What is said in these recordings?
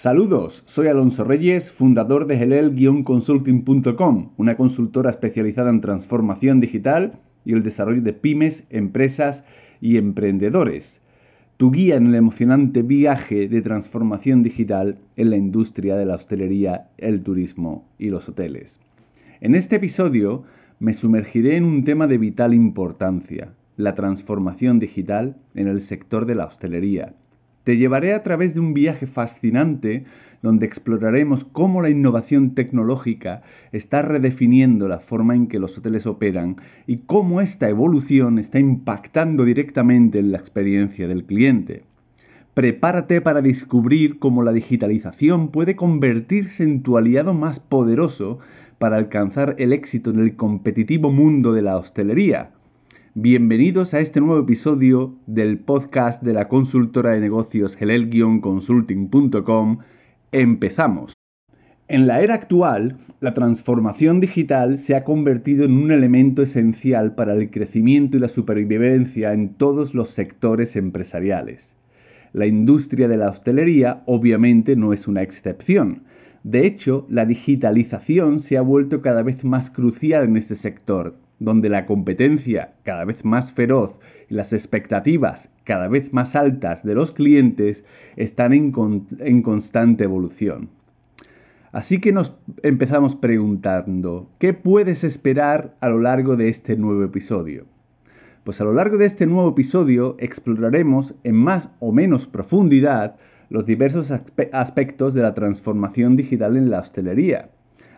Saludos, soy Alonso Reyes, fundador de helel-consulting.com, una consultora especializada en transformación digital y el desarrollo de pymes, empresas y emprendedores. Tu guía en el emocionante viaje de transformación digital en la industria de la hostelería, el turismo y los hoteles. En este episodio me sumergiré en un tema de vital importancia, la transformación digital en el sector de la hostelería te llevaré a través de un viaje fascinante donde exploraremos cómo la innovación tecnológica está redefiniendo la forma en que los hoteles operan y cómo esta evolución está impactando directamente en la experiencia del cliente. Prepárate para descubrir cómo la digitalización puede convertirse en tu aliado más poderoso para alcanzar el éxito en el competitivo mundo de la hostelería. Bienvenidos a este nuevo episodio del podcast de la consultora de negocios helel-consulting.com. Empezamos. En la era actual, la transformación digital se ha convertido en un elemento esencial para el crecimiento y la supervivencia en todos los sectores empresariales. La industria de la hostelería obviamente no es una excepción. De hecho, la digitalización se ha vuelto cada vez más crucial en este sector, donde la competencia cada vez más feroz y las expectativas cada vez más altas de los clientes están en, constante evolución. Así que nos empezamos preguntando, ¿qué puedes esperar a lo largo de este nuevo episodio? Pues a lo largo de este nuevo episodio exploraremos en más o menos profundidad los diversos aspectos de la transformación digital en la hostelería.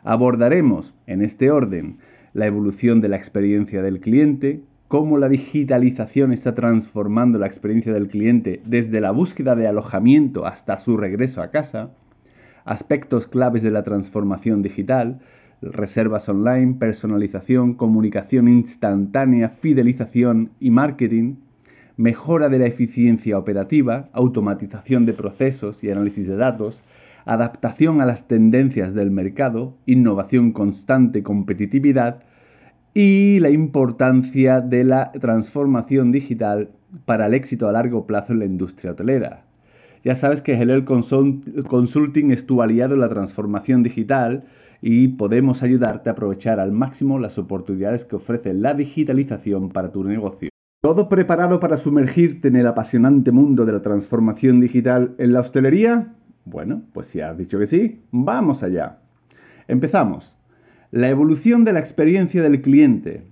Abordaremos, en este orden, la evolución de la experiencia del cliente, cómo la digitalización está transformando la experiencia del cliente desde la búsqueda de alojamiento hasta su regreso a casa, aspectos claves de la transformación digital, reservas online, personalización, comunicación instantánea, fidelización y marketing, mejora de la eficiencia operativa, automatización de procesos y análisis de datos, adaptación a las tendencias del mercado, innovación constante, competitividad y la importancia de la transformación digital para el éxito a largo plazo en la industria hotelera. Ya sabes que Helel Consulting es tu aliado en la transformación digital y podemos ayudarte a aprovechar al máximo las oportunidades que ofrece la digitalización para tu negocio. ¿Todo preparado para sumergirte en el apasionante mundo de la transformación digital en la hostelería? Bueno, pues si has dicho que sí, vamos allá. Empezamos. La evolución de la experiencia del cliente.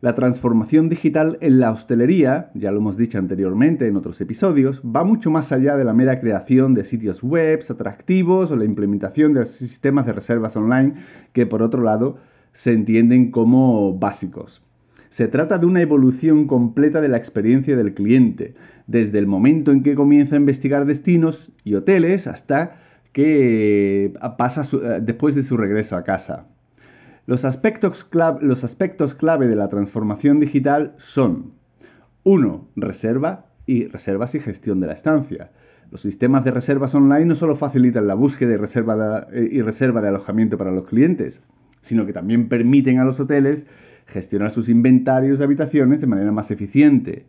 La transformación digital en la hostelería, ya lo hemos dicho anteriormente en otros episodios, va mucho más allá de la mera creación de sitios web atractivos o la implementación de sistemas de reservas online que por otro lado se entienden como básicos. Se trata de una evolución completa de la experiencia del cliente, desde el momento en que comienza a investigar destinos y hoteles hasta que pasa eh, después de su regreso a casa. Los aspectos, clave, los aspectos clave de la transformación digital son 1. Reserva y reservas y gestión de la estancia. Los sistemas de reservas online no solo facilitan la búsqueda y reserva eh, y reserva de alojamiento para los clientes, sino que también permiten a los hoteles gestionar sus inventarios de habitaciones de manera más eficiente.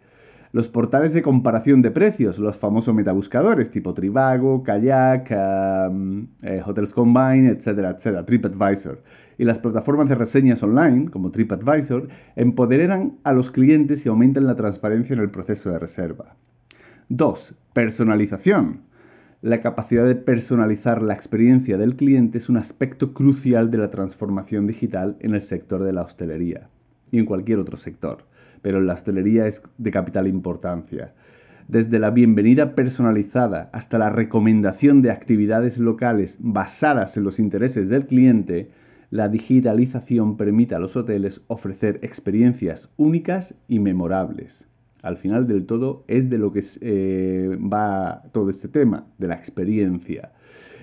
Los portales de comparación de precios, los famosos metabuscadores tipo Trivago, Kayak, eh, Hotels Combine, etcétera, etcétera, TripAdvisor. Y las plataformas de reseñas online, como TripAdvisor, empoderan a los clientes y aumentan la transparencia en el proceso de reserva. 2. Personalización. La capacidad de personalizar la experiencia del cliente es un aspecto crucial de la transformación digital en el sector de la hostelería y en cualquier otro sector, pero en la hostelería es de capital importancia. Desde la bienvenida personalizada hasta la recomendación de actividades locales basadas en los intereses del cliente, la digitalización permite a los hoteles ofrecer experiencias únicas y memorables al final del todo es de lo que eh, va todo este tema, de la experiencia.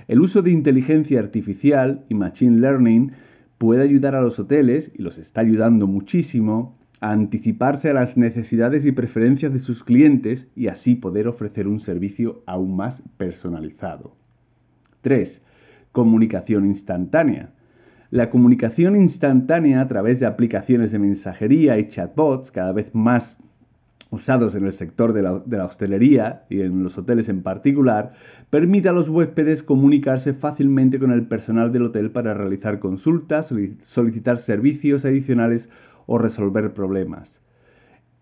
El uso de inteligencia artificial y machine learning puede ayudar a los hoteles, y los está ayudando muchísimo, a anticiparse a las necesidades y preferencias de sus clientes y así poder ofrecer un servicio aún más personalizado. 3. Comunicación instantánea. La comunicación instantánea a través de aplicaciones de mensajería y chatbots cada vez más usados en el sector de la, hostelería y en los hoteles en particular, permite a los huéspedes comunicarse fácilmente con el personal del hotel para realizar consultas, solicitar servicios adicionales o resolver problemas.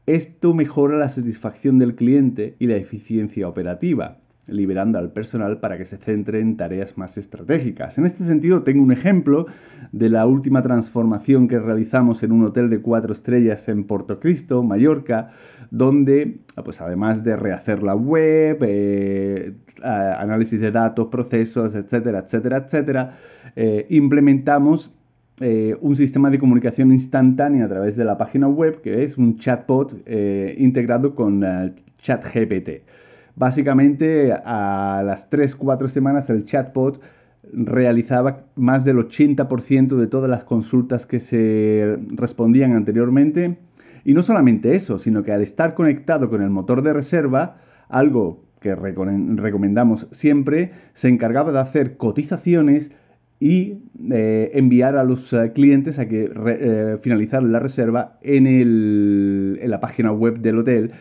Esto mejora la satisfacción del cliente y la eficiencia operativa liberando al personal para que se centre en tareas más estratégicas. En este sentido, tengo un ejemplo de la última transformación que realizamos en un hotel de cuatro estrellas en Portocristo, Mallorca, donde, pues además de rehacer la web, eh, análisis de datos, procesos, etcétera, etcétera, etcétera, eh, implementamos eh, un sistema de comunicación instantánea a través de la página web, que es un chatbot integrado con ChatGPT. Básicamente a las 3-4 semanas el chatbot realizaba más del 80% de todas las consultas que se respondían anteriormente. Y no solamente eso, sino que al estar conectado con el motor de reserva, algo que recomendamos siempre, se encargaba de hacer cotizaciones y eh, enviar a los eh, clientes a que eh, finalizaran la reserva en, en la página web del hotel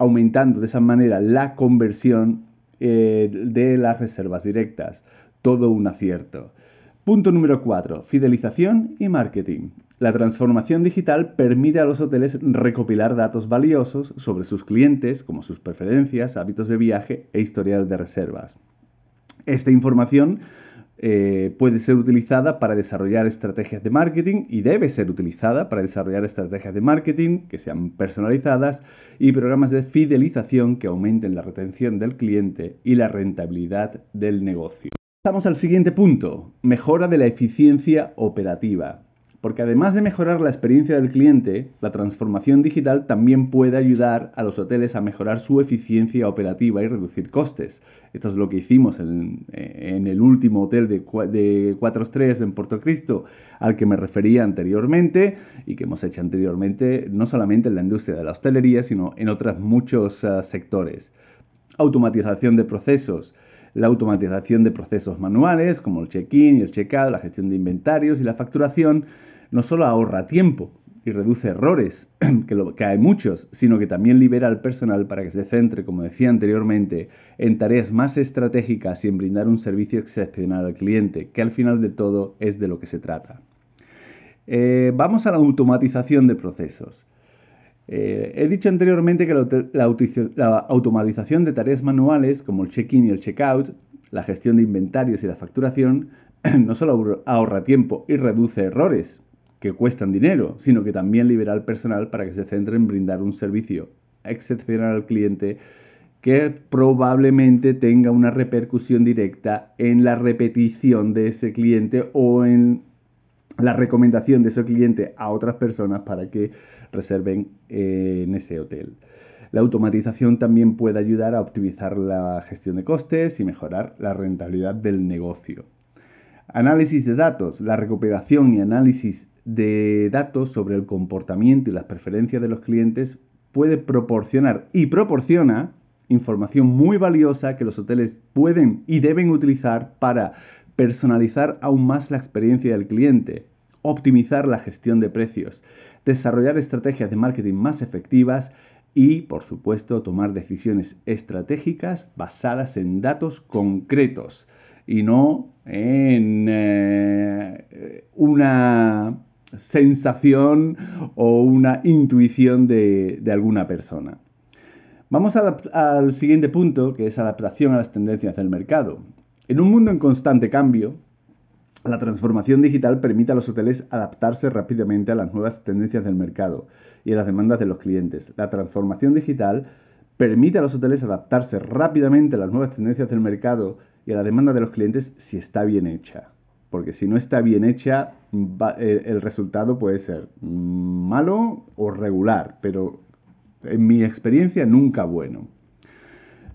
aumentando de esa manera la conversión eh, de las reservas directas. Todo un acierto. Punto número 4. Fidelización y marketing. La transformación digital permite a los hoteles recopilar datos valiosos sobre sus clientes, como sus preferencias, hábitos de viaje e historial de reservas. Esta información eh, puede ser utilizada para desarrollar estrategias de marketing y debe ser utilizada para desarrollar estrategias de marketing que sean personalizadas y programas de fidelización que aumenten la retención del cliente y la rentabilidad del negocio. Pasamos al siguiente punto, mejora de la eficiencia operativa. Porque además de mejorar la experiencia del cliente, la transformación digital también puede ayudar a los hoteles a mejorar su eficiencia operativa y reducir costes. Esto es lo que hicimos en, el último hotel de, de cuatro estrellas en Puerto Cristo al que me refería anteriormente y que hemos hecho anteriormente no solamente en la industria de la hostelería, sino en otros muchos ah, sectores. Automatización de procesos la automatización de procesos manuales como el check-in y el check-out, la gestión de inventarios y la facturación, no solo ahorra tiempo y reduce errores, que, lo, hay muchos, sino que también libera al personal para que se centre, como decía anteriormente, en tareas más estratégicas y en brindar un servicio excepcional al cliente, que al final de todo es de lo que se trata. Eh, vamos a la automatización de procesos. Eh, he dicho anteriormente que la, la, automatización de tareas manuales como el check-in y el check-out, la gestión de inventarios y la facturación, no solo ahorra tiempo y reduce errores, que cuestan dinero, sino que también libera al personal para que se centre en brindar un servicio excepcional al cliente que probablemente tenga una repercusión directa en la repetición de ese cliente o en la recomendación de ese cliente a otras personas para que reserven eh, en ese hotel. La automatización también puede ayudar a optimizar la gestión de costes y mejorar la rentabilidad del negocio. Análisis de datos. La recuperación y análisis de datos sobre el comportamiento y las preferencias de los clientes puede proporcionar y proporciona información muy valiosa que los hoteles pueden y deben utilizar para personalizar aún más la experiencia del cliente, optimizar la gestión de precios, desarrollar estrategias de marketing más efectivas y, por supuesto, tomar decisiones estratégicas basadas en datos concretos y no en eh, una sensación o una intuición de, alguna persona. Vamos al siguiente punto, que es adaptación a las tendencias del mercado. En un mundo en constante cambio, la transformación digital permite a los hoteles adaptarse rápidamente a las nuevas tendencias del mercado y a las demandas de los clientes. La transformación digital permite a los hoteles adaptarse rápidamente a las nuevas tendencias del mercado y a la demanda de los clientes si está bien hecha porque si no está bien hecha, el, resultado puede ser malo o regular, pero en mi experiencia nunca bueno.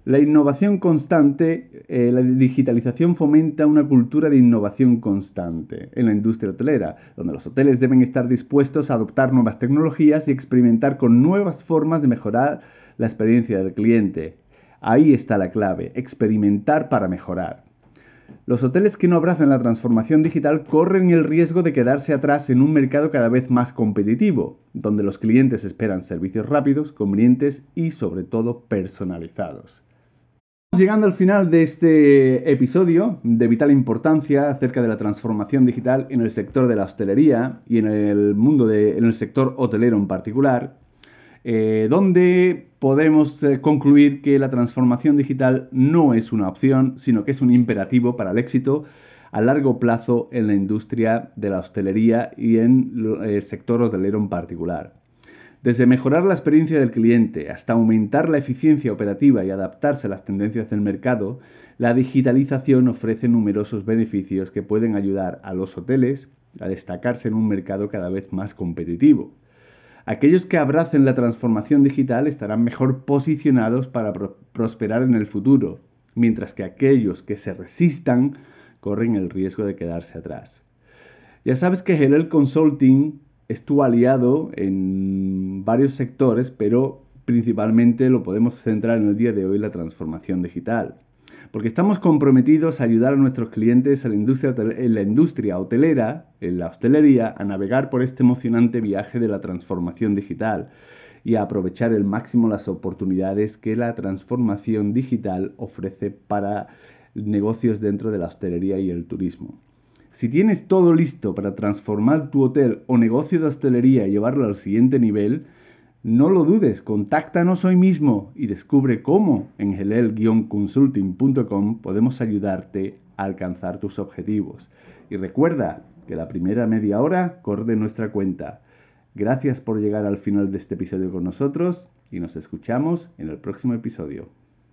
La innovación constante, eh, la digitalización fomenta una cultura de innovación constante en la industria hotelera, donde los hoteles deben estar dispuestos a adoptar nuevas tecnologías y experimentar con nuevas formas de mejorar la experiencia del cliente. Ahí está la clave, experimentar para mejorar. Los hoteles que no abrazan la transformación digital corren el riesgo de quedarse atrás en un mercado cada vez más competitivo, donde los clientes esperan servicios rápidos, convenientes y sobre todo personalizados. Llegando al final de este episodio de vital importancia acerca de la transformación digital en el sector de la hostelería y en el mundo de, sector hotelero en particular. Eh, donde podemos eh, concluir que la transformación digital no es una opción, sino que es un imperativo para el éxito a largo plazo en la industria de la hostelería y en el sector hotelero en particular. Desde mejorar la experiencia del cliente hasta aumentar la eficiencia operativa y adaptarse a las tendencias del mercado, la digitalización ofrece numerosos beneficios que pueden ayudar a los hoteles a destacarse en un mercado cada vez más competitivo. Aquellos que abracen la transformación digital estarán mejor posicionados para prosperar en el futuro, mientras que aquellos que se resistan corren el riesgo de quedarse atrás. Ya sabes que Helel Consulting es tu aliado en varios sectores, pero principalmente lo podemos centrar en el día de hoy la transformación digital porque estamos comprometidos a ayudar a nuestros clientes en la, industria, la industria hotelera, en la hostelería, a navegar por este emocionante viaje de la transformación digital y a aprovechar el máximo las oportunidades que la transformación digital ofrece para negocios dentro de la hostelería y el turismo. Si tienes todo listo para transformar tu hotel o negocio de hostelería y llevarlo al siguiente nivel, no lo dudes, contáctanos hoy mismo y descubre cómo en gelel-consulting.com podemos ayudarte a alcanzar tus objetivos. Y recuerda que la primera media hora corre nuestra cuenta. Gracias por llegar al final de este episodio con nosotros y nos escuchamos en el próximo episodio.